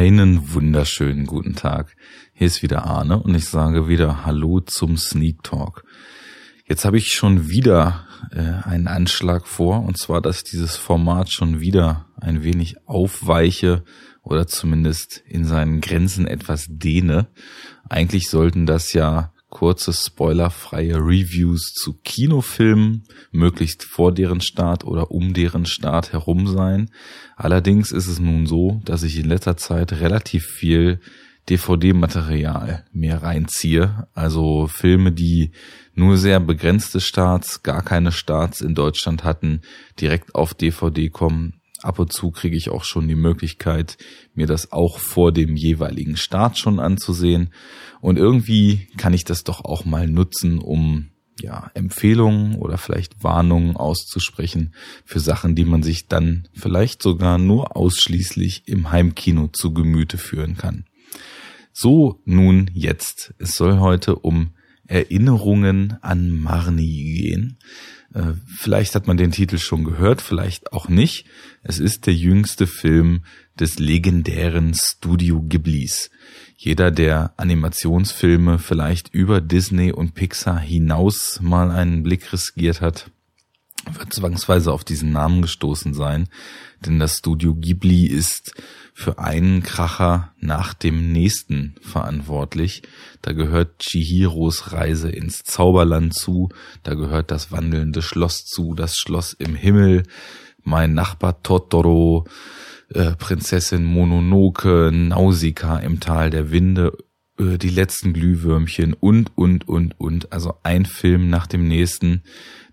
Einen wunderschönen guten Tag. Hier ist wieder Arne und ich sage wieder Hallo zum Sneak Talk. Jetzt habe ich schon wieder äh, einen Anschlag vor und zwar, dass dieses Format schon wieder ein wenig aufweiche oder zumindest in seinen Grenzen etwas dehne. Eigentlich sollten das ja kurze spoilerfreie Reviews zu Kinofilmen, möglichst vor deren Start oder um deren Start herum sein. Allerdings ist es nun so, dass ich in letzter Zeit relativ viel DVD-Material mehr reinziehe. Also Filme, die nur sehr begrenzte Starts, gar keine Starts in Deutschland hatten, direkt auf DVD kommen ab und zu kriege ich auch schon die Möglichkeit, mir das auch vor dem jeweiligen Start schon anzusehen. Und irgendwie kann ich das doch auch mal nutzen, um ja, Empfehlungen oder vielleicht Warnungen auszusprechen für Sachen, die man sich dann vielleicht sogar nur ausschließlich im Heimkino zu Gemüte führen kann. So nun jetzt. Es soll heute um Erinnerungen an Marni gehen. Äh, vielleicht hat man den Titel schon gehört, vielleicht auch nicht. Es ist der jüngste Film des legendären Studio Ghiblis. Jeder, der Animationsfilme vielleicht über Disney und Pixar hinaus mal einen Blick riskiert hat, wird zwangsweise auf diesen Namen gestoßen sein, denn das Studio Ghibli ist für einen Kracher nach dem nächsten verantwortlich. Da gehört Chihiros Reise ins Zauberland zu, da gehört das wandelnde Schloss zu, das Schloss im Himmel, mein Nachbar Totoro, äh, Prinzessin Mononoke, Nausicaa im Tal der Winde, äh, die letzten Glühwürmchen und, und, und, und. Also ein Film nach dem nächsten,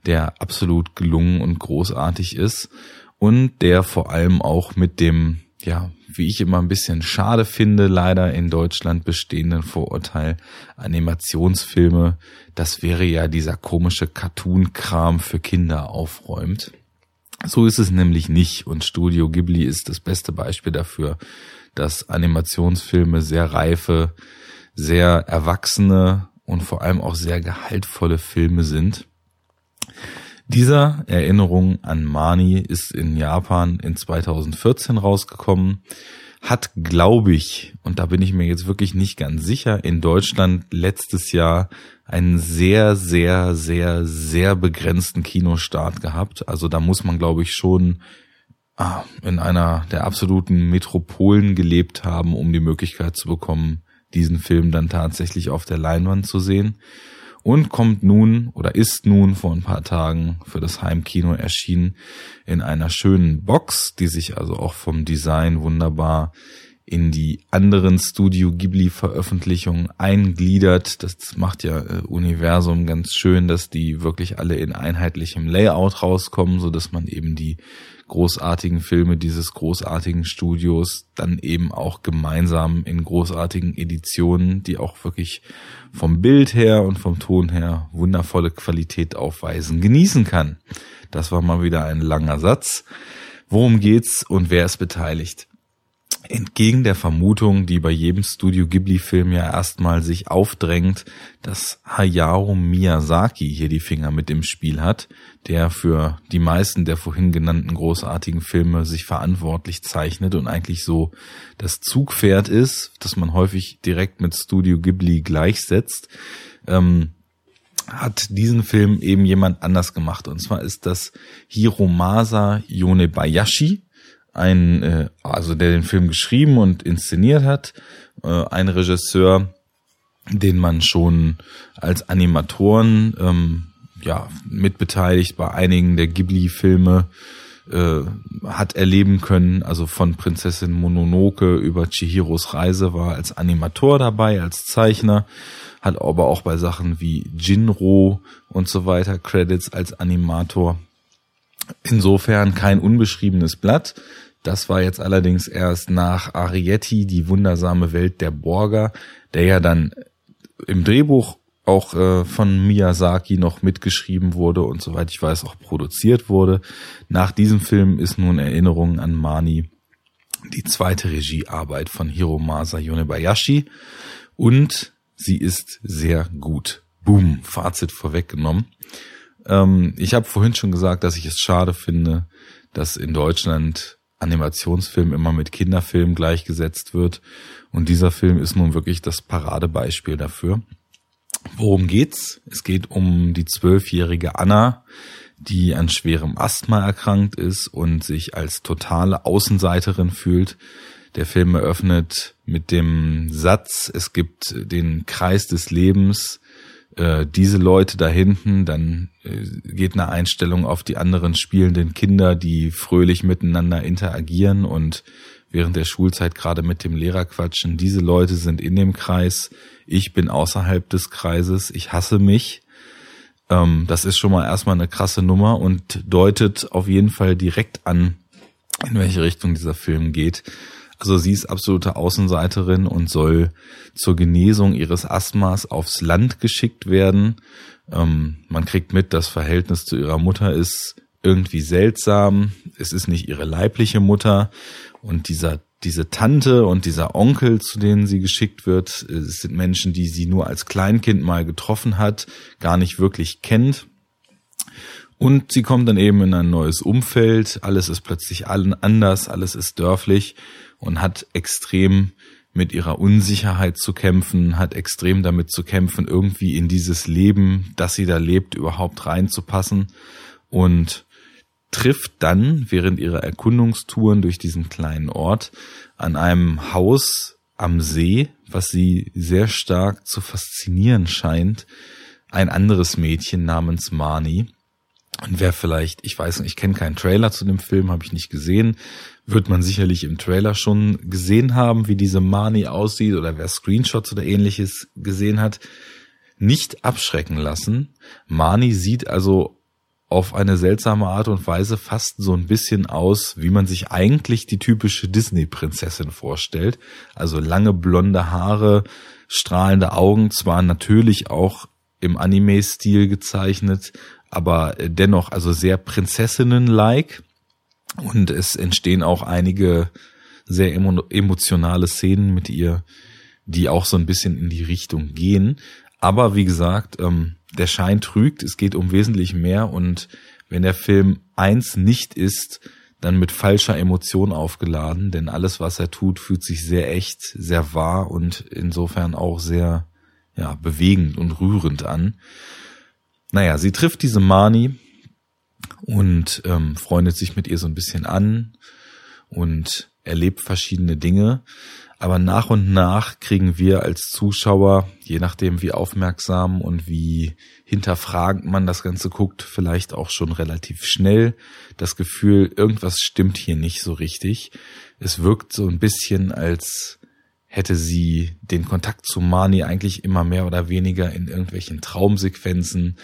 der absolut gelungen und großartig ist und der vor allem auch mit dem ja, wie ich immer ein bisschen schade finde, leider in Deutschland bestehenden Vorurteil, Animationsfilme, das wäre ja dieser komische Cartoon-Kram für Kinder aufräumt. So ist es nämlich nicht und Studio Ghibli ist das beste Beispiel dafür, dass Animationsfilme sehr reife, sehr erwachsene und vor allem auch sehr gehaltvolle Filme sind. Dieser Erinnerung an Mani ist in Japan in 2014 rausgekommen, hat, glaube ich, und da bin ich mir jetzt wirklich nicht ganz sicher, in Deutschland letztes Jahr einen sehr, sehr, sehr, sehr begrenzten Kinostart gehabt. Also da muss man, glaube ich, schon ah, in einer der absoluten Metropolen gelebt haben, um die Möglichkeit zu bekommen, diesen Film dann tatsächlich auf der Leinwand zu sehen und kommt nun oder ist nun vor ein paar Tagen für das Heimkino erschienen in einer schönen Box, die sich also auch vom Design wunderbar in die anderen Studio Ghibli Veröffentlichungen eingliedert. Das macht ja äh, Universum ganz schön, dass die wirklich alle in einheitlichem Layout rauskommen, so dass man eben die großartigen Filme dieses großartigen Studios dann eben auch gemeinsam in großartigen Editionen, die auch wirklich vom Bild her und vom Ton her wundervolle Qualität aufweisen, genießen kann. Das war mal wieder ein langer Satz. Worum geht's und wer ist beteiligt? Entgegen der Vermutung, die bei jedem Studio Ghibli-Film ja erstmal sich aufdrängt, dass Hayao Miyazaki hier die Finger mit im Spiel hat, der für die meisten der vorhin genannten großartigen Filme sich verantwortlich zeichnet und eigentlich so das Zugpferd ist, das man häufig direkt mit Studio Ghibli gleichsetzt, ähm, hat diesen Film eben jemand anders gemacht. Und zwar ist das Hiromasa Yonebayashi, ein, äh, also der den Film geschrieben und inszeniert hat, äh, ein Regisseur, den man schon als Animatoren ähm, ja mitbeteiligt bei einigen der Ghibli-Filme äh, hat erleben können, also von Prinzessin Mononoke über Chihiros Reise war als Animator dabei, als Zeichner, hat aber auch bei Sachen wie Jinro und so weiter Credits als Animator. Insofern kein unbeschriebenes Blatt. Das war jetzt allerdings erst nach Arietti, die wundersame Welt der Borger, der ja dann im Drehbuch auch äh, von Miyazaki noch mitgeschrieben wurde und soweit ich weiß auch produziert wurde. Nach diesem Film ist nun Erinnerung an Mani die zweite Regiearbeit von Hiromasa Yonebayashi und sie ist sehr gut. Boom, Fazit vorweggenommen. Ähm, ich habe vorhin schon gesagt, dass ich es schade finde, dass in Deutschland Animationsfilm immer mit Kinderfilm gleichgesetzt wird. Und dieser Film ist nun wirklich das Paradebeispiel dafür. Worum geht's? Es geht um die zwölfjährige Anna, die an schwerem Asthma erkrankt ist und sich als totale Außenseiterin fühlt. Der Film eröffnet mit dem Satz, es gibt den Kreis des Lebens, äh, diese Leute da hinten, dann äh, geht eine Einstellung auf die anderen spielenden Kinder, die fröhlich miteinander interagieren und während der Schulzeit gerade mit dem Lehrer quatschen. Diese Leute sind in dem Kreis, ich bin außerhalb des Kreises, ich hasse mich. Ähm, das ist schon mal erstmal eine krasse Nummer und deutet auf jeden Fall direkt an, in welche Richtung dieser Film geht. Also sie ist absolute Außenseiterin und soll zur Genesung ihres Asthmas aufs Land geschickt werden. Ähm, man kriegt mit, das Verhältnis zu ihrer Mutter ist irgendwie seltsam. Es ist nicht ihre leibliche Mutter. Und dieser, diese Tante und dieser Onkel, zu denen sie geschickt wird, es sind Menschen, die sie nur als Kleinkind mal getroffen hat, gar nicht wirklich kennt. Und sie kommt dann eben in ein neues Umfeld. Alles ist plötzlich allen anders, alles ist dörflich und hat extrem mit ihrer Unsicherheit zu kämpfen, hat extrem damit zu kämpfen, irgendwie in dieses Leben, das sie da lebt, überhaupt reinzupassen und trifft dann während ihrer Erkundungstouren durch diesen kleinen Ort an einem Haus am See, was sie sehr stark zu faszinieren scheint, ein anderes Mädchen namens Marnie. Und wer vielleicht, ich weiß nicht, ich kenne keinen Trailer zu dem Film, habe ich nicht gesehen, wird man sicherlich im Trailer schon gesehen haben, wie diese Marnie aussieht oder wer Screenshots oder ähnliches gesehen hat, nicht abschrecken lassen. Marnie sieht also auf eine seltsame Art und Weise fast so ein bisschen aus, wie man sich eigentlich die typische Disney-Prinzessin vorstellt. Also lange blonde Haare, strahlende Augen, zwar natürlich auch im Anime-Stil gezeichnet, aber dennoch also sehr Prinzessinnen-like. Und es entstehen auch einige sehr emotionale Szenen mit ihr, die auch so ein bisschen in die Richtung gehen. Aber wie gesagt, ähm, der Schein trügt, es geht um wesentlich mehr und wenn der Film eins nicht ist, dann mit falscher Emotion aufgeladen, denn alles, was er tut, fühlt sich sehr echt, sehr wahr und insofern auch sehr ja, bewegend und rührend an. Naja, sie trifft diese Mani und ähm, freundet sich mit ihr so ein bisschen an und erlebt verschiedene Dinge. Aber nach und nach kriegen wir als Zuschauer, je nachdem wie aufmerksam und wie hinterfragend man das Ganze guckt, vielleicht auch schon relativ schnell das Gefühl, irgendwas stimmt hier nicht so richtig. Es wirkt so ein bisschen, als hätte sie den Kontakt zu Mani eigentlich immer mehr oder weniger in irgendwelchen Traumsequenzen.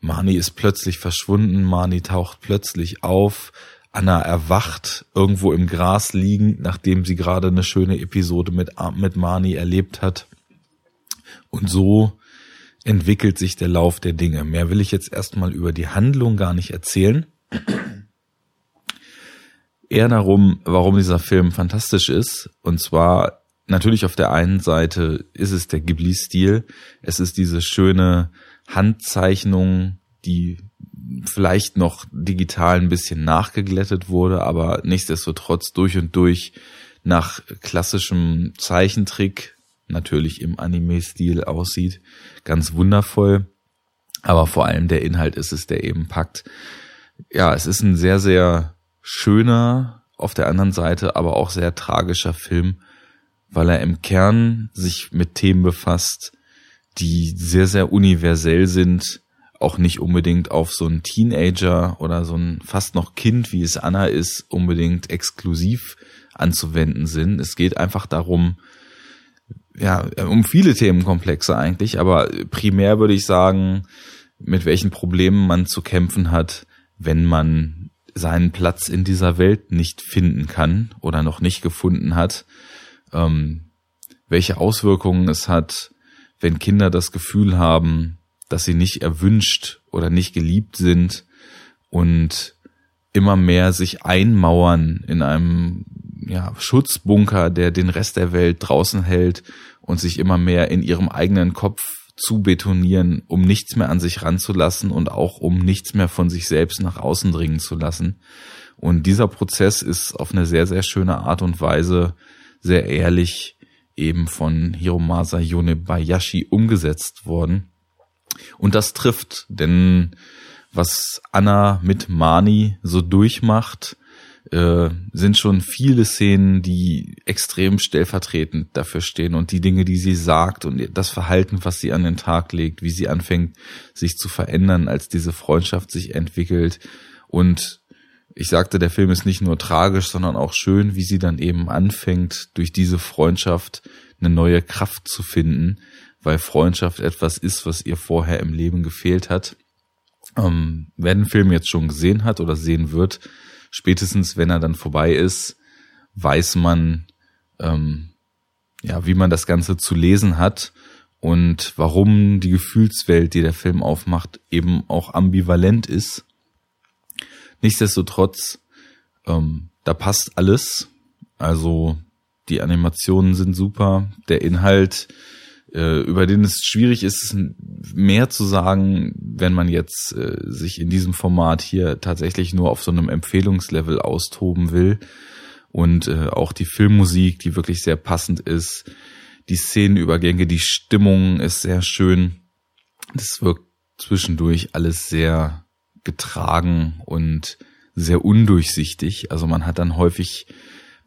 Mani ist plötzlich verschwunden, Mani taucht plötzlich auf, Anna erwacht irgendwo im Gras liegend, nachdem sie gerade eine schöne Episode mit, mit Mani erlebt hat. Und so entwickelt sich der Lauf der Dinge. Mehr will ich jetzt erstmal über die Handlung gar nicht erzählen. Eher darum, warum dieser Film fantastisch ist. Und zwar natürlich auf der einen Seite ist es der Ghibli-Stil. Es ist diese schöne Handzeichnung, die vielleicht noch digital ein bisschen nachgeglättet wurde, aber nichtsdestotrotz durch und durch nach klassischem Zeichentrick natürlich im Anime-Stil aussieht. Ganz wundervoll. Aber vor allem der Inhalt ist es, der eben packt. Ja, es ist ein sehr, sehr schöner, auf der anderen Seite aber auch sehr tragischer Film, weil er im Kern sich mit Themen befasst, die sehr, sehr universell sind, auch nicht unbedingt auf so einen Teenager oder so ein fast noch Kind, wie es Anna ist, unbedingt exklusiv anzuwenden sind. Es geht einfach darum, ja, um viele Themenkomplexe eigentlich, aber primär würde ich sagen, mit welchen Problemen man zu kämpfen hat, wenn man seinen Platz in dieser Welt nicht finden kann oder noch nicht gefunden hat ähm, welche Auswirkungen es hat, wenn Kinder das Gefühl haben, dass sie nicht erwünscht oder nicht geliebt sind und immer mehr sich einmauern in einem ja, Schutzbunker, der den Rest der Welt draußen hält und sich immer mehr in ihrem eigenen Kopf zu betonieren, um nichts mehr an sich ranzulassen und auch um nichts mehr von sich selbst nach außen dringen zu lassen. Und dieser Prozess ist auf eine sehr, sehr schöne Art und Weise sehr ehrlich eben von Hiromasa Yonebayashi umgesetzt worden. Und das trifft, denn was Anna mit Mani so durchmacht, äh, sind schon viele Szenen, die extrem stellvertretend dafür stehen und die Dinge, die sie sagt und das Verhalten, was sie an den Tag legt, wie sie anfängt, sich zu verändern, als diese Freundschaft sich entwickelt. Und ich sagte, der Film ist nicht nur tragisch, sondern auch schön, wie sie dann eben anfängt, durch diese Freundschaft eine neue Kraft zu finden, weil Freundschaft etwas ist, was ihr vorher im Leben gefehlt hat. Ähm, wer den Film jetzt schon gesehen hat oder sehen wird, spätestens wenn er dann vorbei ist, weiß man, ähm, ja, wie man das Ganze zu lesen hat und warum die Gefühlswelt, die der Film aufmacht, eben auch ambivalent ist. Nichtsdestotrotz, ähm, da passt alles. Also die Animationen sind super, der Inhalt äh, über den es schwierig ist, mehr zu sagen, wenn man jetzt äh, sich in diesem Format hier tatsächlich nur auf so einem Empfehlungslevel austoben will. Und äh, auch die Filmmusik, die wirklich sehr passend ist, die Szenenübergänge, die Stimmung ist sehr schön. Das wirkt zwischendurch alles sehr getragen und sehr undurchsichtig. Also man hat dann häufig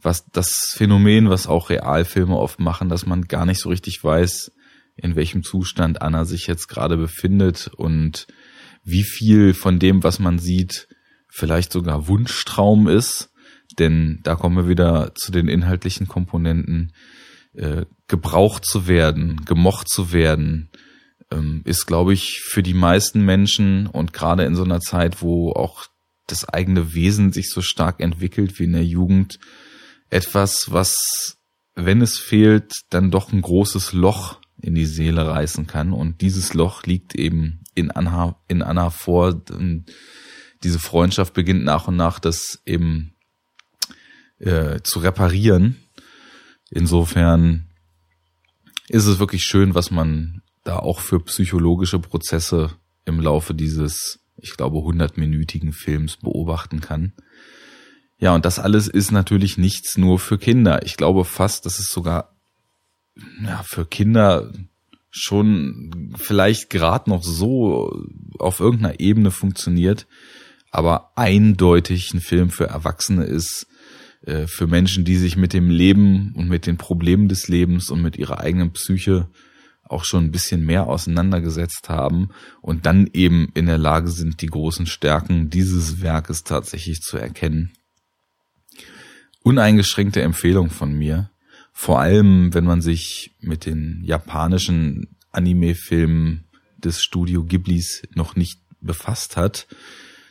was das Phänomen, was auch Realfilme oft machen, dass man gar nicht so richtig weiß, in welchem Zustand Anna sich jetzt gerade befindet und wie viel von dem, was man sieht, vielleicht sogar Wunschtraum ist. Denn da kommen wir wieder zu den inhaltlichen Komponenten. Äh, gebraucht zu werden, gemocht zu werden, ist, glaube ich, für die meisten Menschen und gerade in so einer Zeit, wo auch das eigene Wesen sich so stark entwickelt wie in der Jugend, etwas, was, wenn es fehlt, dann doch ein großes Loch in die Seele reißen kann. Und dieses Loch liegt eben in Anna, in Anna vor. Diese Freundschaft beginnt nach und nach das eben äh, zu reparieren. Insofern ist es wirklich schön, was man da auch für psychologische Prozesse im Laufe dieses, ich glaube, hundertminütigen Films beobachten kann. Ja, und das alles ist natürlich nichts nur für Kinder. Ich glaube fast, dass es sogar ja, für Kinder schon vielleicht gerade noch so auf irgendeiner Ebene funktioniert, aber eindeutig ein Film für Erwachsene ist, äh, für Menschen, die sich mit dem Leben und mit den Problemen des Lebens und mit ihrer eigenen Psyche auch schon ein bisschen mehr auseinandergesetzt haben und dann eben in der Lage sind, die großen Stärken dieses Werkes tatsächlich zu erkennen uneingeschränkte Empfehlung von mir. Vor allem, wenn man sich mit den japanischen Anime-Filmen des Studio Ghiblis noch nicht befasst hat,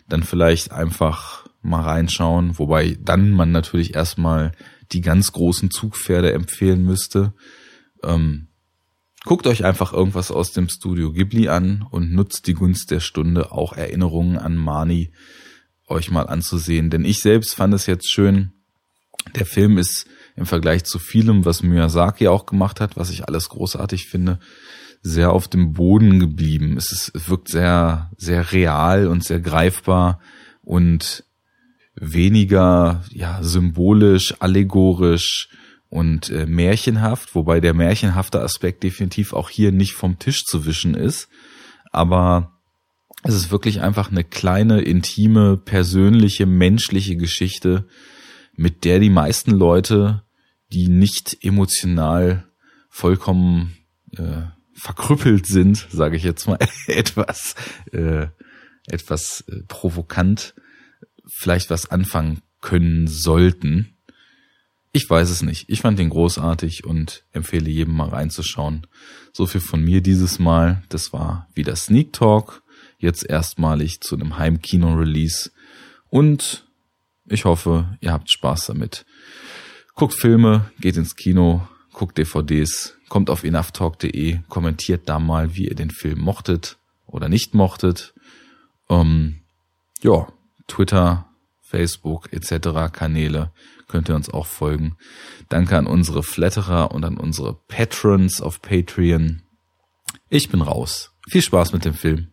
dann vielleicht einfach mal reinschauen, wobei dann man natürlich erstmal die ganz großen Zugpferde empfehlen müsste. Ähm, guckt euch einfach irgendwas aus dem Studio Ghibli an und nutzt die Gunst der Stunde, auch Erinnerungen an Mani euch mal anzusehen. Denn ich selbst fand es jetzt schön, der Film ist im Vergleich zu vielem, was Miyazaki auch gemacht hat, was ich alles großartig finde, sehr auf dem Boden geblieben. Es, ist, es wirkt sehr, sehr real und sehr greifbar und weniger ja symbolisch, allegorisch und äh, märchenhaft, wobei der märchenhafte Aspekt definitiv auch hier nicht vom Tisch zu wischen ist, aber es ist wirklich einfach eine kleine, intime, persönliche, menschliche Geschichte, mit der die meisten Leute, die nicht emotional vollkommen äh, verkrüppelt sind, sage ich jetzt mal etwas, äh, etwas äh, provokant, vielleicht was anfangen können sollten. Ich weiß es nicht. Ich fand den großartig und empfehle jedem mal reinzuschauen. So viel von mir dieses Mal. Das war wieder Sneak Talk. Jetzt erstmalig zu einem Heimkino-Release. Und ich hoffe, ihr habt Spaß damit. Guckt Filme, geht ins Kino, guckt DVDs, kommt auf enoughtalk.de, kommentiert da mal, wie ihr den Film mochtet oder nicht mochtet. Ähm, ja, Twitter, Facebook etc. Kanäle könnt ihr uns auch folgen. Danke an unsere Flatterer und an unsere Patrons auf Patreon. Ich bin raus. Viel Spaß mit dem Film.